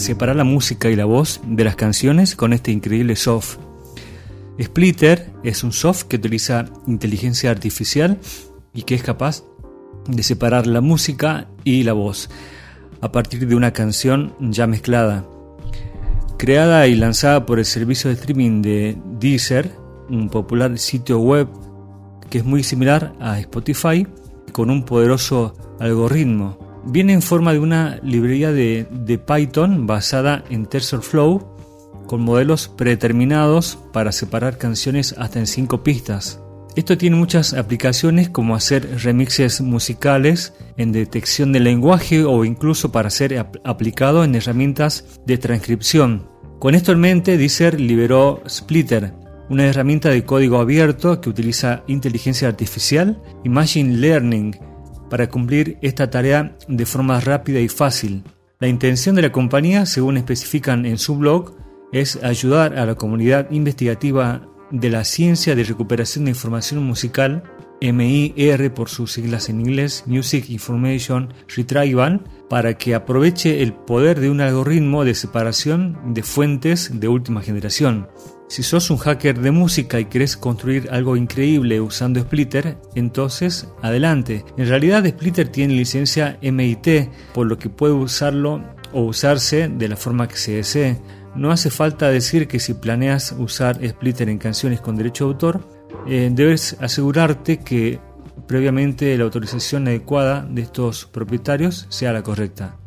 separar la música y la voz de las canciones con este increíble soft. Splitter es un soft que utiliza inteligencia artificial y que es capaz de separar la música y la voz a partir de una canción ya mezclada. Creada y lanzada por el servicio de streaming de Deezer, un popular sitio web que es muy similar a Spotify, con un poderoso algoritmo. Viene en forma de una librería de, Python basada en TensorFlow, con modelos predeterminados para separar canciones hasta en 5 pistas. Esto tiene muchas aplicaciones como hacer remixes musicales en detección del lenguaje o incluso para ser aplicado en herramientas de transcripción. Con esto en mente, Deezer liberó Splitter, una herramienta de código abierto que utiliza inteligencia artificial y machine learning para cumplir esta tarea de forma rápida y fácil. La intención de la compañía, según especifican en su blog, es ayudar a la comunidad investigativa de la ciencia de recuperación de información musical, MIR por sus siglas en inglés, Music Information Retrieval, para que aproveche el poder de un algoritmo de separación de fuentes de última generación. Si sos un hacker de música y querés construir algo increíble usando Splitter, entonces adelante. En realidad Splitter tiene licencia MIT, por lo que puede usarlo o usarse de la forma que se desee. No hace falta decir que si planeas usar Splitter en canciones con derecho de autor, eh, debes asegurarte que previamente la autorización adecuada de estos propietarios sea la correcta.